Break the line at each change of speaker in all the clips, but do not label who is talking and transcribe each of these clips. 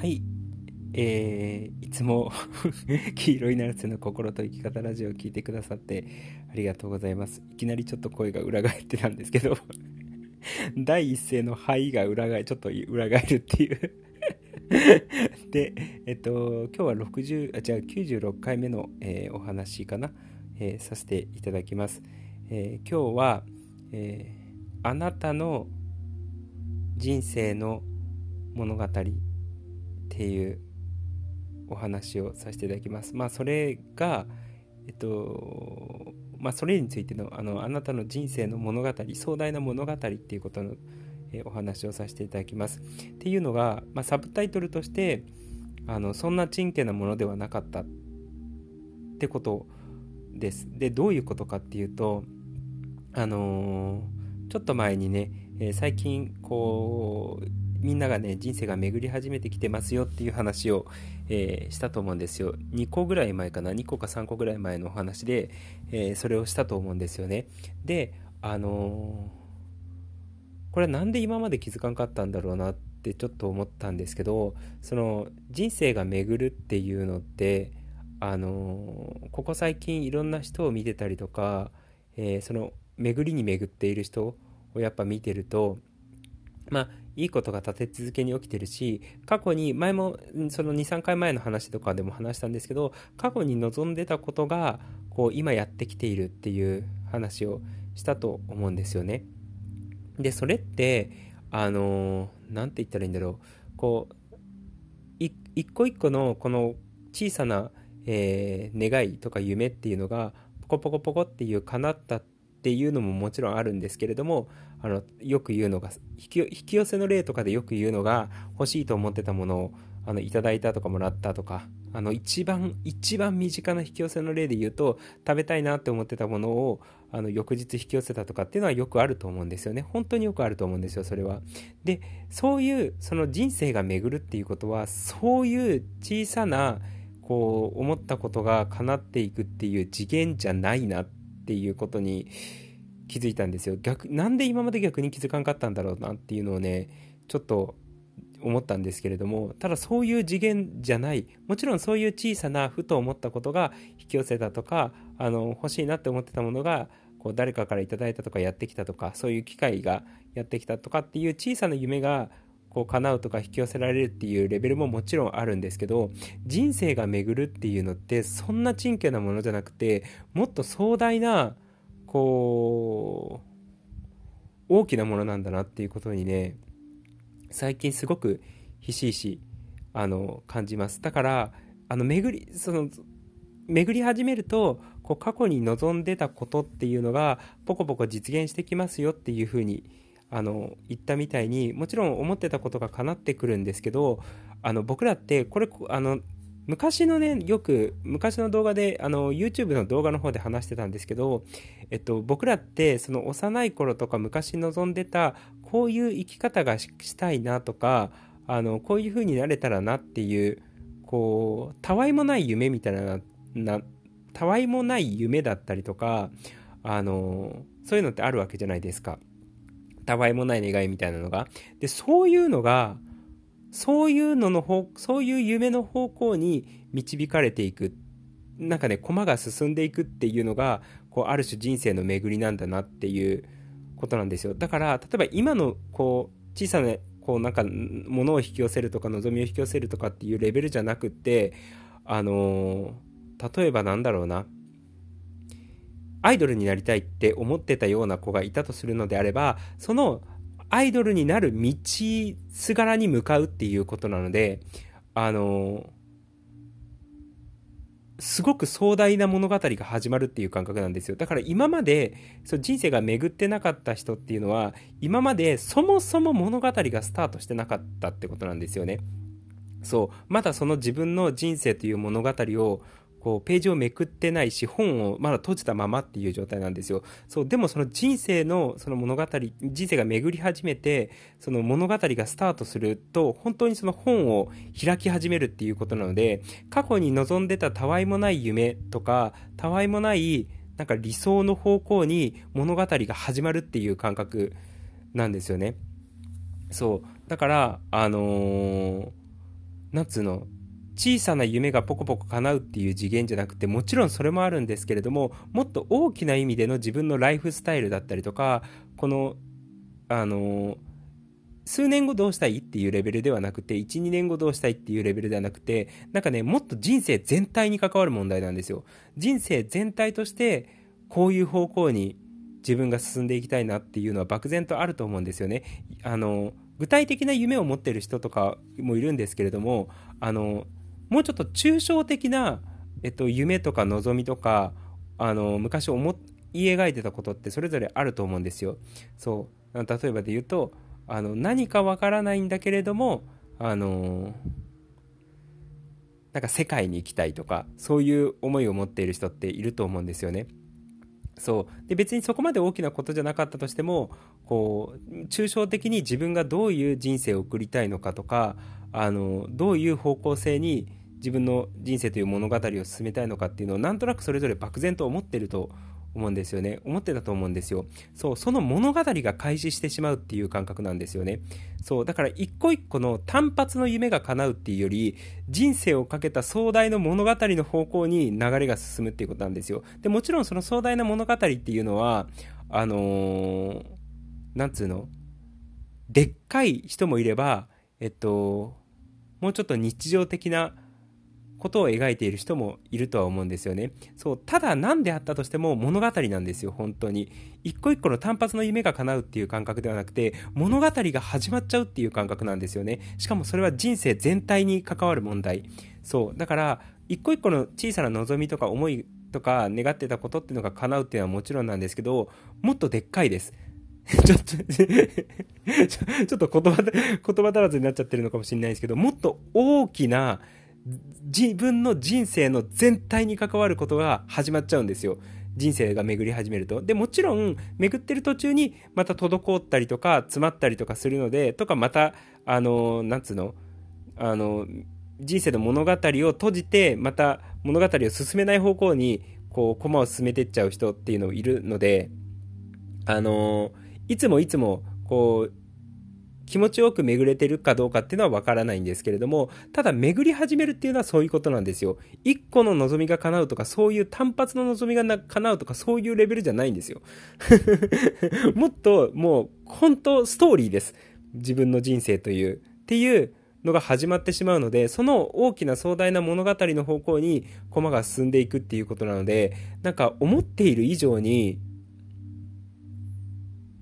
はい。えー、いつも 黄色いナルセの心と生き方ラジオを聞いてくださってありがとうございます。いきなりちょっと声が裏返ってたんですけど 第一声の肺が裏返、ちょっと裏返るっていう で、えっと、今日は60、あ、じゃあ96回目の、えー、お話かな、えー、させていただきます。えー、今日は、えあなたの人生の物語っていうお話をさせていただきます。まあそれが、えっと、まあそれについてのあのあなたの人生の物語、壮大な物語っていうことの、えお話をさせていただきます。っていうのが、まあ、サブタイトルとしてあのそんなちんけなものではなかったってことです。でどういうことかっていうとあのー、ちょっと前にね、え、最近こうみんながね、人生が巡り始めてきてますよっていう話を、えー、したと思うんですよ。2個ぐらい前かな、2個か3個ぐらい前のお話で、えー、それをしたと思うんですよね。で、あのー、これはなんで今まで気づかんかったんだろうなってちょっと思ったんですけど、その人生が巡るっていうのって、あのここ最近いろんな人を見てたりとか、えその巡りに巡っている人をやっぱ見てると、まあ、いいことが立て続けに起きてるし、過去に、前も、その2、3回前の話とかでも話したんですけど、過去に望んでたことが、こう、今やってきているっていう話をしたと思うんですよね。で、それって、あの、なんて言ったらいいんだろう。こう、一個一個のこの小さな、えー、願いとか夢っていうのが、ポコポコポコっていう叶ったっていうのももちろんあるんですけれども、あのよく言うのが引き引き寄せの例とかでよく言うのが欲しいと思ってたものをあのいただいたとかもらったとかあの一番一番身近な引き寄せの例で言うと食べたいなって思ってたものをあの翌日引き寄せたとかっていうのはよくあると思うんですよね。本当によくあると思うんですよそれは。でそういうその人生が巡るっていうことはそういう小さなこう思ったことが叶っていくっていう次元じゃないなっていうことに気づいたんですよ。逆なんで今まで逆に気づかんかったんだろうなっていうのをねちょっと思ったんですけれどもただそういう次元じゃないもちろんそういう小さなふと思ったことが引き寄せたとかあの欲しいなって思ってたものがこう誰かから頂いたとかやってきたとかそういう機会がやってきたとかっていう小さな夢がこう叶うとか引き寄せられるっていうレベルももちろんあるんですけど人生が巡るっていうのってそんなちんけなものじゃなくてもっと壮大なこう大きなものなんだなっていうことにね最近すごくひしひしあの感じます。だからあの巡りその巡り始めるとこう過去に望んでたことっていうのがポコポコ実現してきますよっていうふうにあの言ったみたいにもちろん思ってたことが叶ってくるんですけどあの僕らってこれあの昔のね、よく、昔の動画で、あの、YouTube の動画の方で話してたんですけど、えっと、僕らって、その幼い頃とか昔望んでた、こういう生き方がしたいなとか、あの、こういう風になれたらなっていう、こう、たわいもない夢みたいな、な、たわいもない夢だったりとか、あの、そういうのってあるわけじゃないですか。たわいもない願いみたいなのが。で、そういうのが、そういうのの方、そういう夢の方向に導かれていく。なんかね、駒が進んでいくっていうのが、こう、ある種人生の巡りなんだなっていうことなんですよ。だから、例えば今の、こう、小さな、こう、なんか、物を引き寄せるとか、望みを引き寄せるとかっていうレベルじゃなくて、あのー、例えばなんだろうな。アイドルになりたいって思ってたような子がいたとするのであれば、そのアイドルになる道すがらに向かうっていうことなので、あのすごく壮大な物語が始まるっていう感覚なんですよ。だから今までそう人生が巡ってなかった人っていうのは、今までそもそも物語がスタートしてなかったってことなんですよね。そう、まだその自分の人生という物語をこうページをめくってないし本をまだ閉じたままっていう状態なんですよ。そうでもその人生のその物語人生が巡り始めてその物語がスタートすると本当にその本を開き始めるっていうことなので過去に望んでたたわいもない夢とかたわいもないなんか理想の方向に物語が始まるっていう感覚なんですよね。そうだからあのーなんつうの、小さな夢がポコポコ叶うっていう次元じゃなくてもちろんそれもあるんですけれどももっと大きな意味での自分のライフスタイルだったりとかこのあの数年後どうしたいっていうレベルではなくて12年後どうしたいっていうレベルではなくてなんかねもっと人生全体に関わる問題なんですよ。人生全体としてこういう方向に自分が進んでいきたいなっていうのは漠然とあると思うんですよね。あの具体的な夢を持ってる人とかもいるんですけれどもあのもうちょっと抽象的な、えっと、夢とか望みとかあの昔思い描いてたことってそれぞれあると思うんですよ。そう例えばで言うとあの何かわからないんだけれどもあのなんか世界に行きたいとかそういう思いを持っている人っていると思うんですよね。そうで別にそこまで大きなことじゃなかったとしてもこう抽象的に自分がどういう人生を送りたいのかとかあのどういう方向性に自分の人生という物語を進めたいのかっていうのをなんとなくそれぞれ漠然と思ってると思うんですよね。思ってたと思うんですよ。そうその物語が開始してしまうっていう感覚なんですよね。そうだから一個一個の単発の夢が叶うっていうより人生をかけた壮大な物語の方向に流れが進むっていうことなんですよ。でもちろんその壮大な物語っていうのはあのー、なんつうの？でっかい人もいればえっともうちょっと日常的なことを描いている人もいるとは思うんですよね。そう、ただ何であったとしても物語なんですよ、本当に。一個一個の単発の夢が叶うっていう感覚ではなくて、物語が始まっちゃうっていう感覚なんですよね。しかもそれは人生全体に関わる問題。そう、だから、一個一個の小さな望みとか思いとか願ってたことっていうのが叶うっていうのはもちろんなんですけど、もっとでっかいです。ちょっと ちょっと言葉、言葉足らずになっちゃってるのかもしれないですけど、もっと大きな自分の人生の全体に関わることが始まっちゃうんですよ。人生が巡り始めると。で、もちろん、巡ってる途中にまた滞ったりとか、詰まったりとかするので、とかまた、あの、なんつうの、あの、人生の物語を閉じて、また物語を進めない方向に、こう、駒を進めてっちゃう人っていうのもいるので、あの、いつもいつも、こう、気持ちよく巡れてるかどうかっていうのはわからないんですけれども、ただ巡り始めるっていうのはそういうことなんですよ。一個の望みが叶うとか、そういう単発の望みが叶うとか、そういうレベルじゃないんですよ。もっと、もう、本当ストーリーです。自分の人生という。っていうのが始まってしまうので、その大きな壮大な物語の方向に駒が進んでいくっていうことなので、なんか思っている以上に、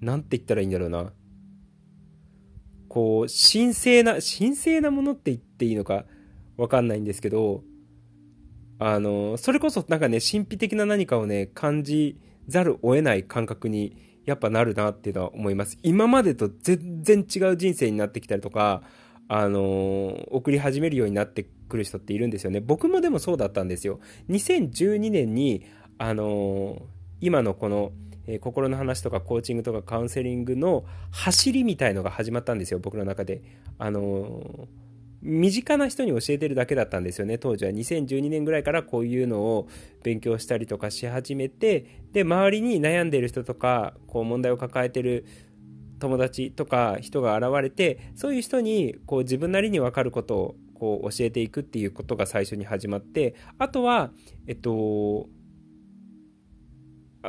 なんて言ったらいいんだろうな。こう、神聖な、神聖なものって言っていいのかわかんないんですけど、あの、それこそなんかね、神秘的な何かをね、感じざるを得ない感覚にやっぱなるなっていうのは思います。今までと全然違う人生になってきたりとか、あの送り始めるようになってくる人っているんですよね。僕もでもそうだったんですよ。2012年に、あの今のこの、え、心の話とかコーチングとかカウンセリングの走りみたいのが始まったんですよ、僕の中で。あの、身近な人に教えてるだけだったんですよね、当時は。2012年ぐらいからこういうのを勉強したりとかし始めて、で、周りに悩んでる人とか、こう問題を抱えてる友達とか人が現れて、そういう人にこう自分なりに分かることをこう教えていくっていうことが最初に始まって、あとは、えっと、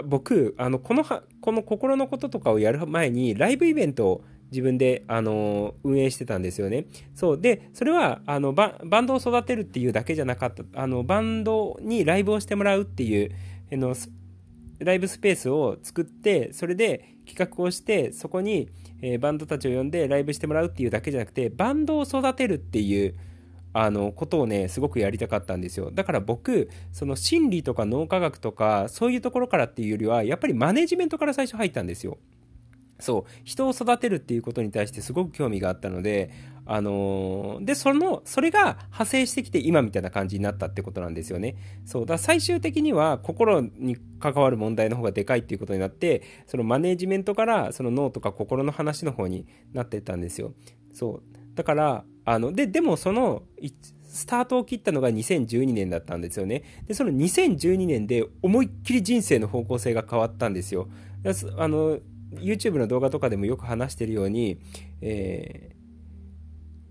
僕あのこのはこの心のこととかをやる前にライブイベントを自分であの運営してたんですよね。そうでそれはあのババンドを育てるっていうだけじゃなかったあのバンドにライブをしてもらうっていうあのライブスペースを作ってそれで企画をしてそこに、えー、バンドたちを呼んでライブしてもらうっていうだけじゃなくてバンドを育てるっていうあのことをねすごくやりたかったんですよ。だから僕その心理とか脳科学とかそういうところからっていうよりはやっぱりマネジメントから最初入ったんですよ。そう。人を育てるっていうことに対してすごく興味があったのであのー、でそのそれが派生してきて今みたいな感じになったってことなんですよね。そう。だ最終的には心に関わる問題の方がでかいっていうことになってそのマネジメントからその脳とか心の話の方になってったんですよ。そう。だからあの、で、でもその、スタートを切ったのが2012年だったんですよね。で、その2012年で思いっきり人生の方向性が変わったんですよ。あの、YouTube の動画とかでもよく話してるように、え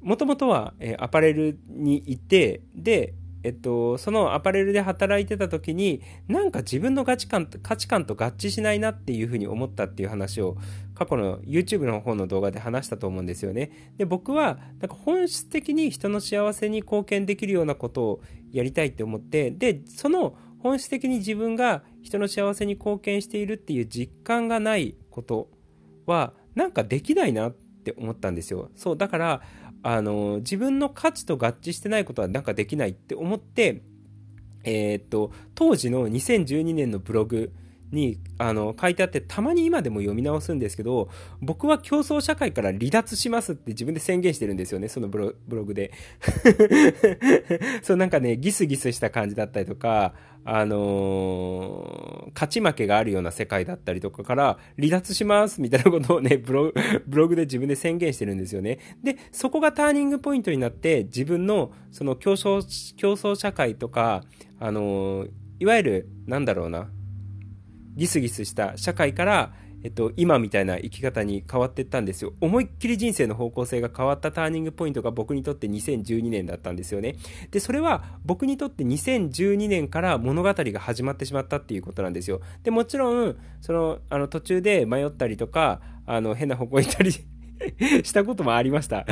ー、もともとは、えアパレルにいて、で、えっと、そのアパレルで働いてた時に、なんか自分の価値観価値観と合致しないなっていうふうに思ったっていう話を、過去の YouTube の方の動画で話したと思うんですよね。で、僕は、なんか本質的に人の幸せに貢献できるようなことをやりたいって思って、で、その本質的に自分が人の幸せに貢献しているっていう実感がないことは、なんかできないなって思ったんですよ。そう、だから、あの、自分の価値と合致してないことはなんかできないって思って、えー、っと、当時の2012年のブログにあの書いてあって、たまに今でも読み直すんですけど、僕は競争社会から離脱しますって自分で宣言してるんですよね、そのブログで。そう、なんかね、ギスギスした感じだったりとか、あのー、勝ち負けがあるような世界だったりとかから離脱しますみたいなことをね、ブロブログで自分で宣言してるんですよね。で、そこがターニングポイントになって自分のその競争、競争社会とか、あのー、いわゆる、なんだろうな、ギスギスした社会から、えっと、今みたいな生き方に変わっていったんですよ。思いっきり人生の方向性が変わったターニングポイントが僕にとって2012年だったんですよね。で、それは僕にとって2012年から物語が始まってしまったっていうことなんですよ。で、もちろん、その、あの、途中で迷ったりとか、あの、変な方向に行ったり したこともありました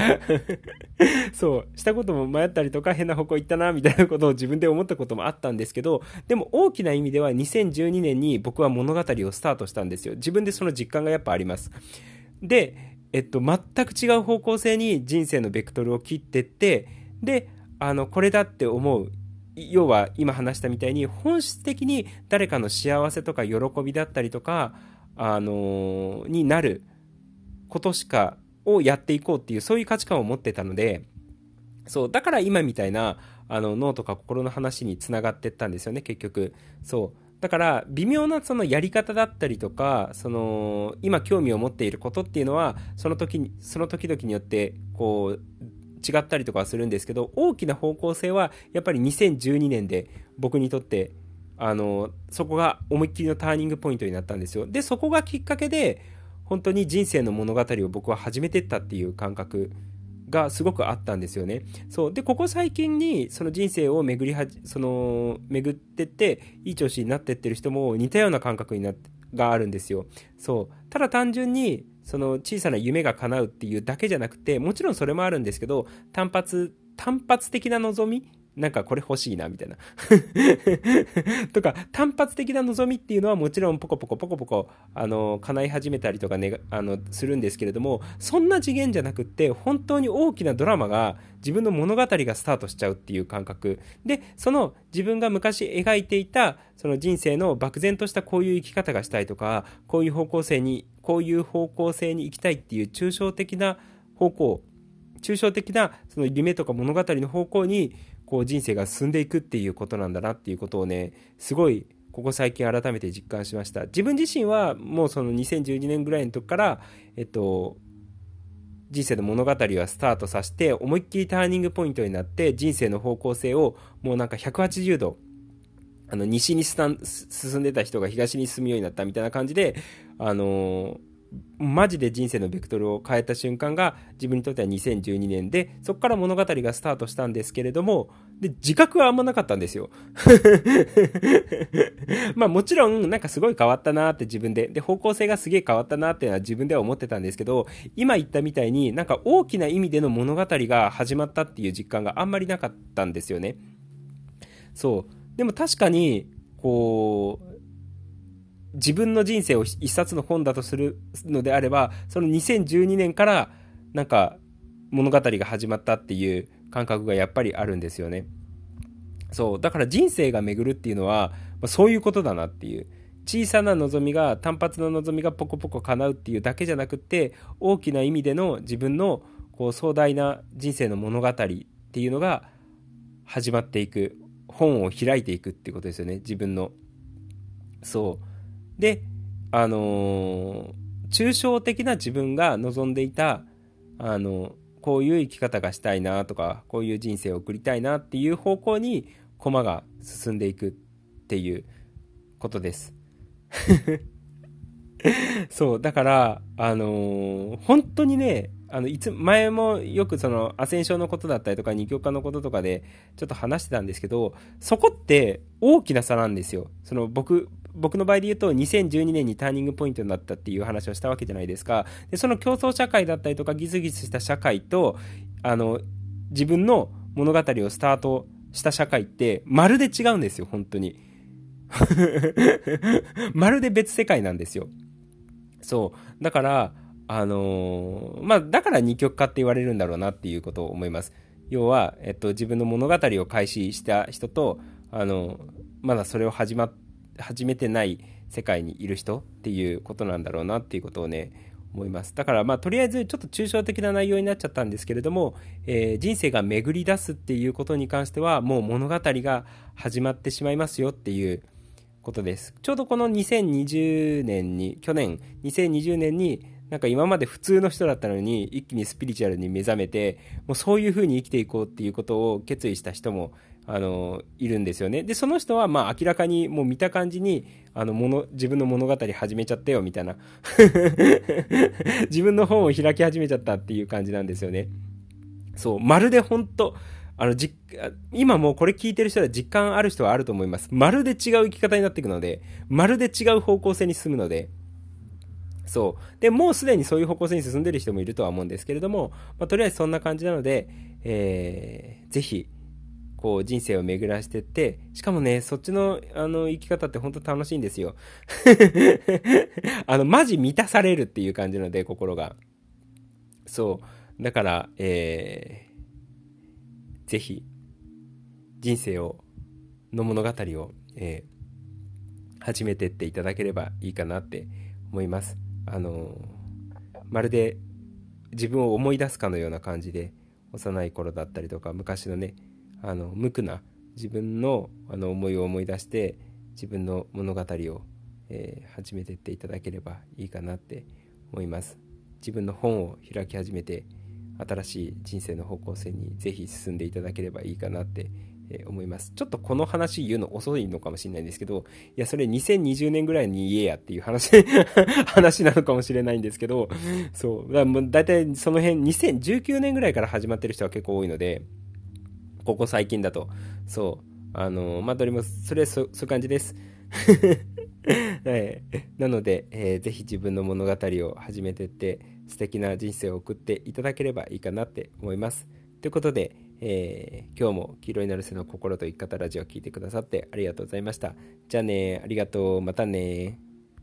そう、したことも迷ったりとか変な方向行ったな、みたいなことを自分で思ったこともあったんですけど、でも大きな意味では2012年に僕は物語をスタートしたんですよ。自分でその実感がやっぱあります。で、えっと、全く違う方向性に人生のベクトルを切ってって、で、あの、これだって思う。要は今話したみたいに本質的に誰かの幸せとか喜びだったりとか、あのー、になることしか、をやっていこうっていう、そういう価値観を持ってたので、そう、だから今みたいな、あの、脳とか心の話につながってったんですよね、結局。そう。だから、微妙なそのやり方だったりとか、その、今興味を持っていることっていうのは、その時に、その時々によって、こう、違ったりとかはするんですけど、大きな方向性は、やっぱり2012年で僕にとって、あの、そこが思いっきりのターニングポイントになったんですよ。で、そこがきっかけで、本当に人生の物語を僕は始めてったっていう感覚がすごくあったんですよね。そう。で、ここ最近にその人生を巡りはじ、その、巡ってって、いい調子になってってる人も似たような感覚になって、があるんですよ。そう。ただ単純に、その小さな夢が叶うっていうだけじゃなくて、もちろんそれもあるんですけど、単発、単発的な望みなんかこれ欲しいな、みたいな とか、単発的な望みっていうのはもちろんポコポコポコポコ、あの、叶い始めたりとかね、あの、するんですけれども、そんな次元じゃなくって、本当に大きなドラマが、自分の物語がスタートしちゃうっていう感覚。で、その自分が昔描いていた、その人生の漠然としたこういう生き方がしたいとか、こういう方向性に、こういう方向性に行きたいっていう抽象的な方向、抽象的なその夢とか物語の方向にこう人生が進んでいくっていうことなんだなっていうことをね、すごいここ最近改めて実感しました。自分自身はもうその2012年ぐらいの時から、えっと、人生の物語はスタートさせて、思いっきりターニングポイントになって、人生の方向性をもうなんか180度、あの、西に進んでた人が東に進むようになったみたいな感じで、あのマジで人生のベクトルを変えた瞬間が自分にとっては2012年で、そこから物語がスタートしたんですけれども、で、自覚はあんまなかったんですよ。まあもちろん、なんかすごい変わったなって自分で、で、方向性がすげえ変わったなっていうのは自分では思ってたんですけど、今言ったみたいになんか大きな意味での物語が始まったっていう実感があんまりなかったんですよね。そう。でも確かに、こう、自分の人生を一冊の本だとするのであれば、その2012年からなんか物語が始まったっていう感覚がやっぱりあるんですよね。そう。だから人生が巡るっていうのは、まそういうことだなっていう。小さな望みが、単発の望みがポコポコ叶うっていうだけじゃなくって、大きな意味での自分のこう壮大な人生の物語っていうのが始まっていく。本を開いていくっていうことですよね。自分の。そう。で、あのー、抽象的な自分が望んでいた、あの、こういう生き方がしたいなとか、こういう人生を送りたいなっていう方向に駒が進んでいくっていうことです。そう、だから、あのー、本当にね、あのいつ前もよくそのアセンションのことだったりとか二極化のこととかでちょっと話してたんですけどそこって大きな差なんですよその僕僕の場合で言うと2012年にターニングポイントになったっていう話をしたわけじゃないですか。でその競争社会だったりとかギスギスした社会とあの自分の物語をスタートした社会ってまるで違うんですよ本当に。まるで別世界なんですよ。そう。だからあのー、まあ、だから二極化って言われるんだろうなっていうことを思います。要は、えっと、自分の物語を開始した人と、あの、まだそれを始まっ、始めてない世界にいる人っていうことなんだろうなっていうことをね、思います。だから、まあ、とりあえずちょっと抽象的な内容になっちゃったんですけれども、えー、人生が巡り出すっていうことに関しては、もう物語が始まってしまいますよっていうことです。ちょうどこの2020年に、去年、2020年に、なんか今まで普通の人だったのに一気にスピリチュアルに目覚めてもうそういう風に生きていこうっていうことを決意した人もあのいるんですよね。でその人はまあ明らかにもう見た感じにあのもの自分の物語始めちゃったよみたいな。自分の本を開き始めちゃったっていう感じなんですよね。そう。まるで本当あのじ今もうこれ聞いてる人は実感ある人はあると思います。まるで違う生き方になっていくのでまるで違う方向性に進むので。そう。で、もうすでにそういう方向性に進んでる人もいるとは思うんですけれども、まあ、とりあえずそんな感じなので、えー、ぜひ、こう人生を巡らしてって、しかもね、そっちのあの生き方って本当楽しいんですよ。あの、マジ満たされるっていう感じので、心が。そう。だから、えー、ぜひ、人生を、の物語を、えー、始めてっていただければいいかなって思います。あのまるで自分を思い出すかのような感じで幼い頃だったりとか昔のねあの無垢な自分のあの思いを思い出して自分の物語を、えー、始めていっていただければいいかなって思います自分の本を開き始めて新しい人生の方向性にぜひ進んでいただければいいかなって思います。ちょっとこの話言うの遅いのかもしれないんですけど、いや、それ2020年ぐらいに言えやっていう話 話なのかもしれないんですけど、そう。だもう大体その辺、2019年ぐらいから始まってる人は結構多いので、ここ最近だと、そう。あの、まあ、どれも、それそ、そういう感じです。はい、なので、えー、ぜひ自分の物語を始めてって素敵な人生を送っていただければいいかなって思います。ということで、えー、今日も黄色いなるせの心と生き方ラジオを聴いてくださってありがとうございました。じゃあね、ありがとう、またね